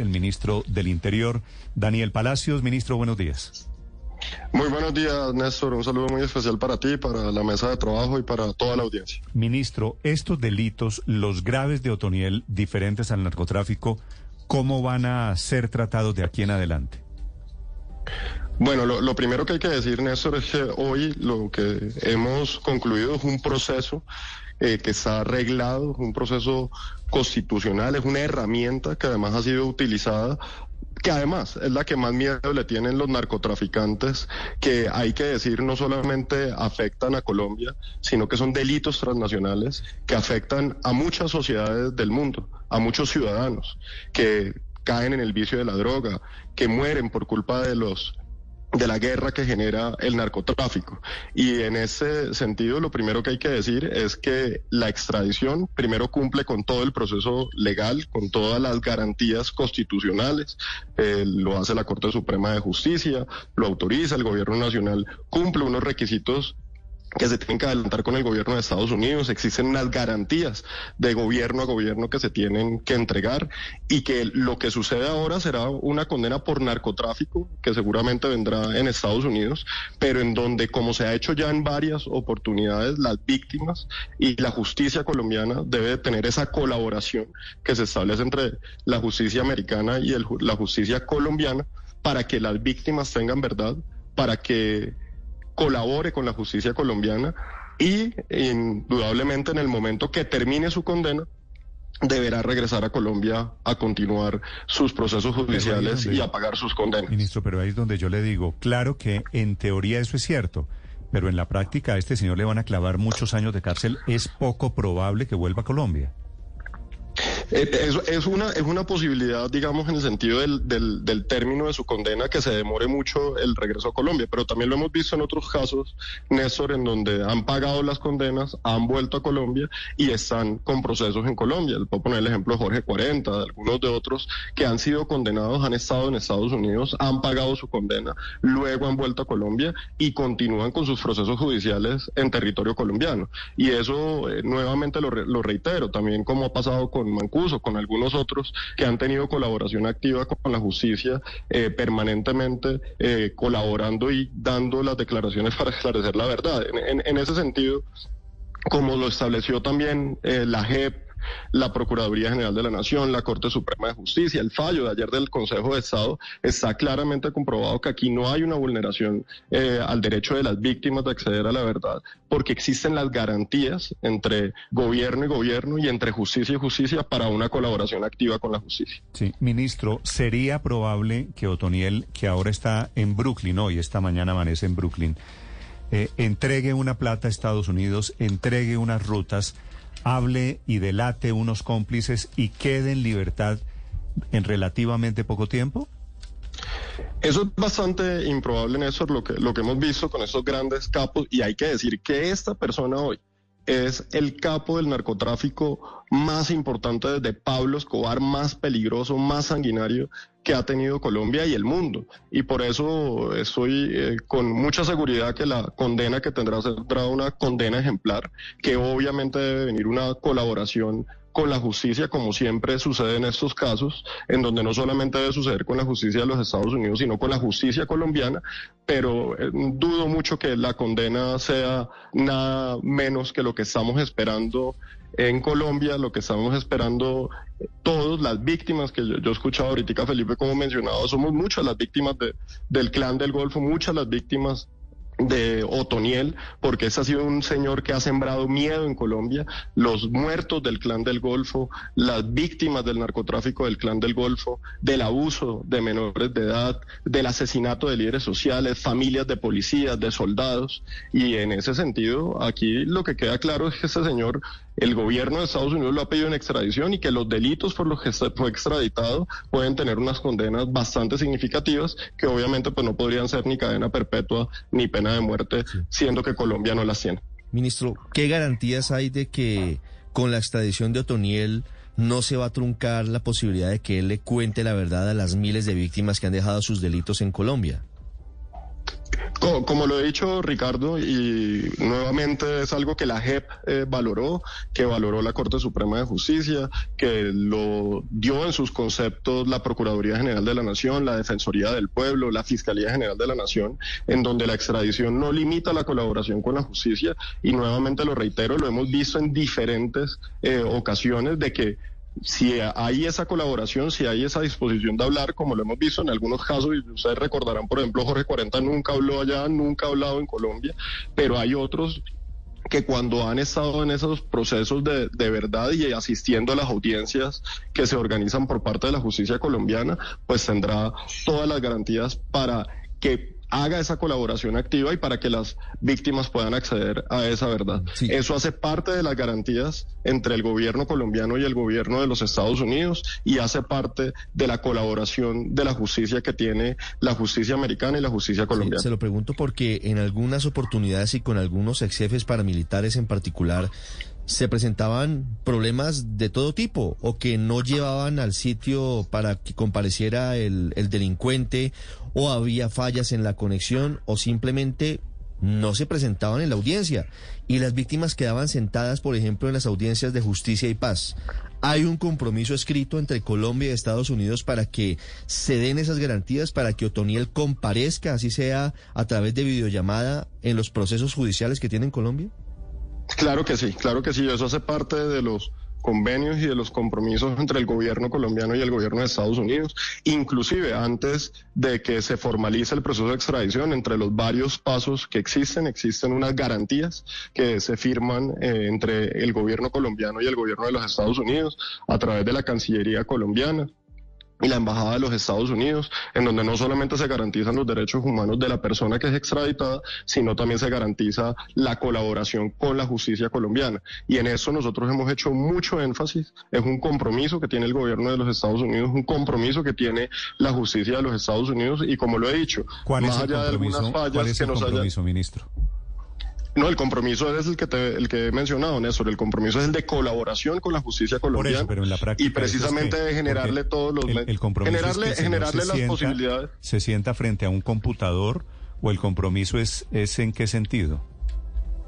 El ministro del Interior. Daniel Palacios, ministro, buenos días. Muy buenos días, Néstor. Un saludo muy especial para ti, para la mesa de trabajo y para toda la audiencia. Ministro, estos delitos, los graves de Otoniel, diferentes al narcotráfico, ¿cómo van a ser tratados de aquí en adelante? Bueno, lo, primero que hay que decir, Néstor, es que hoy lo que hemos concluido es un proceso eh, que está arreglado, un proceso constitucional, es una herramienta que además ha sido utilizada que además es la que más miedo le tienen los narcotraficantes, que hay que decir no solamente afectan a Colombia, sino que son delitos transnacionales que afectan a muchas sociedades del mundo, a muchos ciudadanos que caen en el vicio de la droga, que mueren por culpa de los de la guerra que genera el narcotráfico. Y en ese sentido, lo primero que hay que decir es que la extradición primero cumple con todo el proceso legal, con todas las garantías constitucionales, eh, lo hace la Corte Suprema de Justicia, lo autoriza el Gobierno Nacional, cumple unos requisitos que se tienen que adelantar con el gobierno de Estados Unidos, existen unas garantías de gobierno a gobierno que se tienen que entregar y que lo que sucede ahora será una condena por narcotráfico que seguramente vendrá en Estados Unidos, pero en donde como se ha hecho ya en varias oportunidades las víctimas y la justicia colombiana debe tener esa colaboración que se establece entre la justicia americana y la justicia colombiana para que las víctimas tengan verdad, para que colabore con la justicia colombiana y indudablemente en el momento que termine su condena deberá regresar a Colombia a continuar sus procesos judiciales y a pagar sus condenas. Ministro, pero ahí es donde yo le digo, claro que en teoría eso es cierto, pero en la práctica a este señor le van a clavar muchos años de cárcel, es poco probable que vuelva a Colombia. Es, es, una, es una posibilidad, digamos, en el sentido del, del, del, término de su condena, que se demore mucho el regreso a Colombia, pero también lo hemos visto en otros casos, Néstor, en donde han pagado las condenas, han vuelto a Colombia y están con procesos en Colombia. Le puedo poner el ejemplo de Jorge 40, de algunos de otros que han sido condenados, han estado en Estados Unidos, han pagado su condena, luego han vuelto a Colombia y continúan con sus procesos judiciales en territorio colombiano. Y eso, eh, nuevamente lo, lo reitero, también como ha pasado con Con algunos otros que han tenido colaboración activa con la justicia, eh, permanentemente eh, colaborando y dando las declaraciones para esclarecer la verdad. En, ese sentido, como lo estableció también eh, la JEP la Procuraduría General de la Nación, la Corte Suprema de Justicia. El fallo de ayer del Consejo de Estado está claramente comprobado que aquí no hay una vulneración eh, al derecho de las víctimas de acceder a la verdad, porque existen las garantías entre gobierno y gobierno y entre justicia y justicia para una colaboración activa con la justicia. Sí, ministro, ¿sería probable que Otoniel, que ahora está en Brooklyn, hoy esta mañana amanece en Brooklyn, eh, entregue una plata a Estados Unidos, entregue unas rutas, hable y delate unos cómplices y quede en libertad en relativamente poco tiempo? Eso es bastante improbable, Néstor, lo que, lo que hemos visto con estos grandes capos, y hay que decir que esta persona hoy es el capo del narcotráfico más importante desde Pablo Escobar, más peligroso, más sanguinario que ha tenido Colombia y el mundo. Y por eso estoy eh, con mucha seguridad que la condena que tendrá será una condena ejemplar, que obviamente debe venir una colaboración con la justicia, como siempre sucede en estos casos, en donde no solamente debe suceder con la justicia de los Estados Unidos, sino con la justicia colombiana, pero eh, dudo mucho que la condena sea nada menos que lo que estamos esperando en Colombia, lo que estamos esperando todos, las víctimas que yo, he escuchado ahorita, Felipe, como mencionado, somos muchas las víctimas de, del clan del Golfo, muchas las víctimas de Otoniel, porque ese ha sido un señor que ha sembrado miedo en Colombia, los muertos del clan del Golfo, las víctimas del narcotráfico del clan del Golfo, del abuso de menores de edad, del asesinato de líderes sociales, familias de policías, de soldados, y en ese sentido, aquí lo que queda claro es que ese señor, el gobierno de Estados Unidos lo ha pedido en extradición y que los delitos por los que fue extraditado pueden tener unas condenas bastante significativas que obviamente pues no podrían ser ni cadena perpetua ni pena de muerte, siendo que Colombia no las tiene. Ministro, ¿qué garantías hay de que con la extradición de Otoniel no se va a truncar la posibilidad de que él le cuente la verdad a las miles de víctimas que han dejado sus delitos en Colombia? Como, lo he dicho Ricardo, y nuevamente es algo que la JEP eh, valoró, que valoró la Corte Suprema de Justicia, que lo dio en sus conceptos la Procuraduría General de la Nación, la Defensoría del Pueblo, la Fiscalía General de la Nación, en donde la extradición no limita la colaboración con la justicia, y nuevamente lo reitero, lo hemos visto en diferentes eh, ocasiones de que si hay esa colaboración, si hay esa disposición de hablar, como lo hemos visto en algunos casos, y ustedes recordarán, por ejemplo, Jorge 40 nunca habló allá, nunca ha hablado en Colombia, pero hay otros que cuando han estado en esos procesos de, de, verdad y asistiendo a las audiencias que se organizan por parte de la justicia colombiana, pues tendrá todas las garantías para que haga esa colaboración activa y para que las víctimas puedan acceder a esa verdad. Eso hace parte de las garantías entre el gobierno colombiano y el gobierno de los Estados Unidos y hace parte de la colaboración de la justicia que tiene la justicia americana y la justicia colombiana. se lo pregunto porque en algunas oportunidades y con algunos ex jefes paramilitares en particular se presentaban problemas de todo tipo o que no llevaban al sitio para que compareciera el, el, delincuente o había fallas en la conexión o simplemente no se presentaban en la audiencia y las víctimas quedaban sentadas, por ejemplo, en las audiencias de justicia y paz. ¿Hay un compromiso escrito entre Colombia y Estados Unidos para que se den esas garantías, para que Otoniel comparezca, así sea a través de videollamada, en los procesos judiciales que tiene en Colombia? Claro que sí, claro que sí, eso hace parte de los convenios y de los compromisos entre el gobierno colombiano y el gobierno de Estados Unidos, inclusive antes de que se formalice el proceso de extradición, entre los varios pasos que existen, existen unas garantías que se firman eh, entre el gobierno colombiano y el gobierno de los Estados Unidos a través de la Cancillería colombiana y la Embajada de los Estados Unidos, en donde no solamente se garantizan los derechos humanos de la persona que es extraditada, sino también se garantiza la colaboración con la justicia colombiana. Y en eso nosotros hemos hecho mucho énfasis. Es un compromiso que tiene el gobierno de los Estados Unidos, un compromiso que tiene la justicia de los Estados Unidos y como lo he dicho, más allá de algunas fallas que nos compromiso, ministro? No, el compromiso es el que te, el que he mencionado, Néstor. El compromiso es el de colaboración con la justicia colombiana. pero en la práctica y precisamente de generarle todos los el, compromiso generarle, generarle las posibilidades. ¿Se sienta frente a un computador o el compromiso es, es en qué sentido?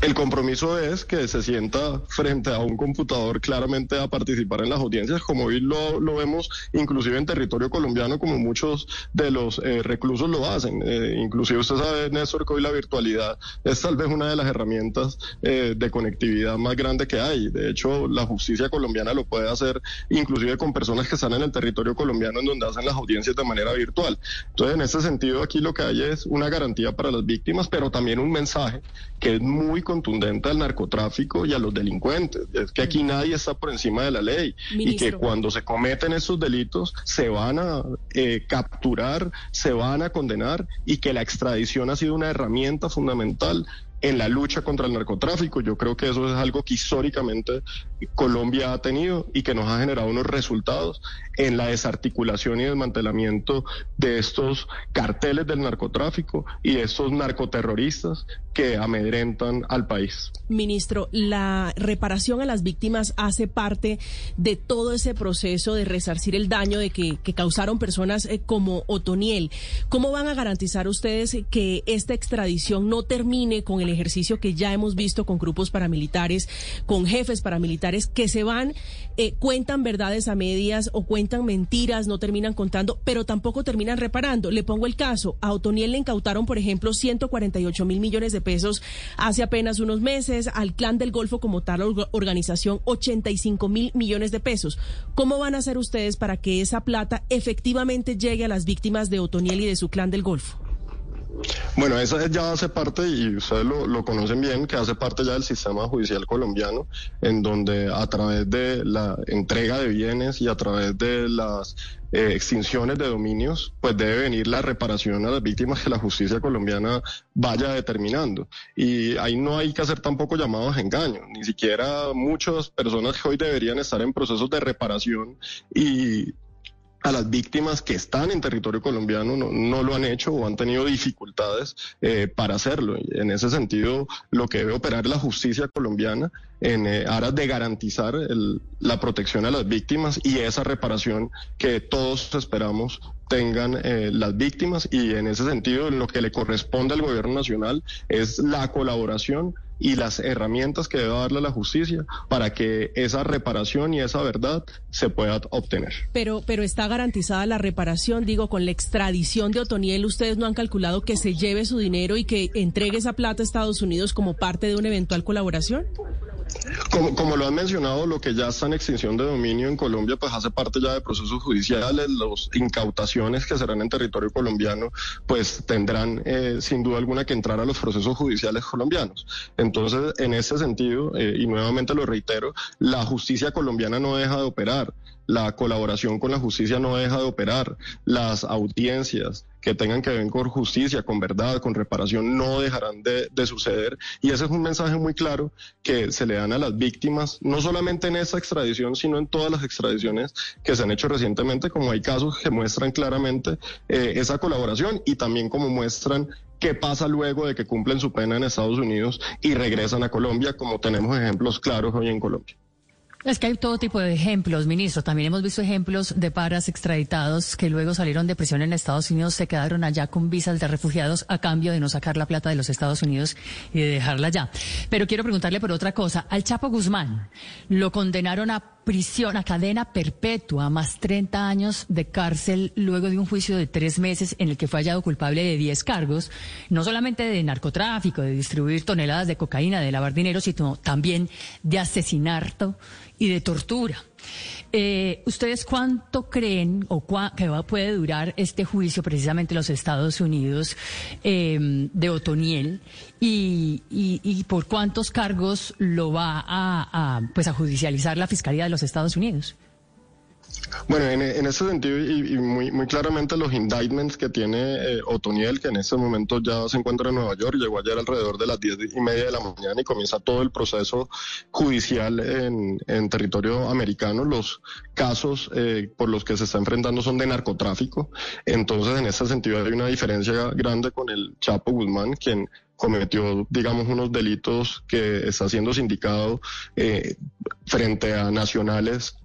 El compromiso es que se sienta frente a un computador claramente a participar en las audiencias, como hoy lo, lo vemos inclusive en territorio colombiano, como muchos de los eh, reclusos lo hacen. Eh, inclusive usted sabe, Néstor, que hoy la virtualidad es tal vez una de las herramientas eh, de conectividad más grande que hay. De hecho, la justicia colombiana lo puede hacer inclusive con personas que están en el territorio colombiano en donde hacen las audiencias de manera virtual. Entonces, en ese sentido, aquí lo que hay es una garantía para las víctimas, pero también un mensaje que es muy contundente al narcotráfico y a los delincuentes. Es que aquí nadie está por encima de la ley y que cuando se cometen esos delitos se van a eh, capturar, se van a condenar y que la extradición ha sido una herramienta fundamental en la lucha contra el narcotráfico. Yo creo que eso es algo que históricamente Colombia ha tenido y que nos ha generado unos resultados en la desarticulación y desmantelamiento de estos carteles del narcotráfico y de estos narcoterroristas que amedrentan al país. Ministro, la reparación a las víctimas hace parte de todo ese proceso de resarcir el daño de que, causaron personas eh, como Otoniel. ¿Cómo van a garantizar ustedes que esta extradición no termine con el ejercicio que ya hemos visto con grupos paramilitares, con jefes paramilitares que se van, eh, cuentan verdades a medias o cuentan mentiras, no terminan contando, pero tampoco terminan reparando? Le pongo el caso. A Otoniel le incautaron, por ejemplo, 148 mil millones de pesos hace apenas unos meses, al Clan del Golfo como tal organización 85 mil millones de pesos. ¿Cómo van a hacer ustedes para que esa plata efectivamente llegue a las víctimas de Otoniel y de su Clan del Golfo? Bueno, esa ya hace parte, y ustedes lo, conocen bien, que hace parte ya del sistema judicial colombiano, en donde a través de la entrega de bienes y a través de las eh, extinciones de dominios, pues debe venir la reparación a las víctimas que la justicia colombiana vaya determinando. Y ahí no hay que hacer tampoco llamados a engaño, ni siquiera muchas personas que hoy deberían estar en procesos de reparación y a las víctimas que están en territorio colombiano no, lo han hecho o han tenido dificultades eh, para hacerlo. en ese sentido, lo que debe operar la justicia colombiana en eh, aras de garantizar la protección a las víctimas y esa reparación que todos esperamos tengan eh, las víctimas y en ese sentido lo que le corresponde al gobierno nacional es la colaboración y las herramientas que debe darle la justicia para que esa reparación y esa verdad se pueda obtener. Pero, pero está garantizada la reparación, digo, con la extradición de Otoniel, ustedes no han calculado que se lleve su dinero y que entregue esa plata a Estados Unidos como parte de una eventual colaboración? Como, como, lo han mencionado, lo que ya está en extinción de dominio en Colombia, pues hace parte ya de procesos judiciales. Las incautaciones que serán en territorio colombiano, pues tendrán eh, sin duda alguna que entrar a los procesos judiciales colombianos. Entonces, en ese sentido, eh, y nuevamente lo reitero, la justicia colombiana no deja de operar la colaboración con la justicia no deja de operar, las audiencias que tengan que ver con justicia, con verdad, con reparación, no dejarán de, suceder. Y ese es un mensaje muy claro que se le dan a las víctimas, no solamente en esa extradición, sino en todas las extradiciones que se han hecho recientemente, como hay casos que muestran claramente eh, esa colaboración y también como muestran qué pasa luego de que cumplen su pena en Estados Unidos y regresan a Colombia, como tenemos ejemplos claros hoy en Colombia. Es que hay todo tipo de ejemplos, ministro. También hemos visto ejemplos de paras extraditados que luego salieron de prisión en Estados Unidos, se quedaron allá con visas de refugiados a cambio de no sacar la plata de los Estados Unidos y de dejarla allá. Pero quiero preguntarle por otra cosa. Al Chapo Guzmán lo condenaron a prisión, a cadena perpetua, más 30 años de cárcel luego de un juicio de tres meses en el que fue hallado culpable de 10 cargos, no solamente de narcotráfico, de distribuir toneladas de cocaína, de lavar dinero, sino también de asesinato y de tortura. Eh, ¿Ustedes cuánto creen o que va, puede durar este juicio precisamente en los Estados Unidos em, de Otoniel y, por cuántos cargos lo va a, pues a judicializar la Fiscalía de los Estados Unidos? Bueno, en, ese sentido y, muy, muy claramente los indictments que tiene eh, Otoniel, que en este momento ya se encuentra en Nueva York, llegó ayer alrededor de las diez y media de la mañana y comienza todo el proceso judicial en, territorio americano. Los casos eh, por los que se está enfrentando son de narcotráfico. Entonces, en ese sentido hay una diferencia grande con el Chapo Guzmán, quien cometió, digamos, unos delitos que está siendo sindicado eh, frente a nacionales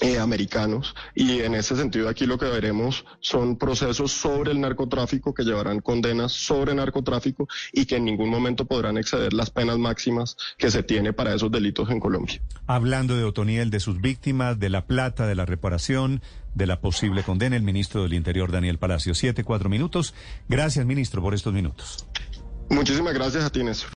eh, americanos y en ese sentido aquí lo que veremos son procesos sobre el narcotráfico que llevarán condenas sobre narcotráfico y que en ningún momento podrán exceder las penas máximas que se tiene para esos delitos en Colombia. Hablando de Otoniel, de sus víctimas, de la plata, de la reparación, de la posible condena, el ministro del Interior Daniel Palacio. Siete, cuatro minutos. Gracias, ministro, por estos minutos. Muchísimas gracias a ti,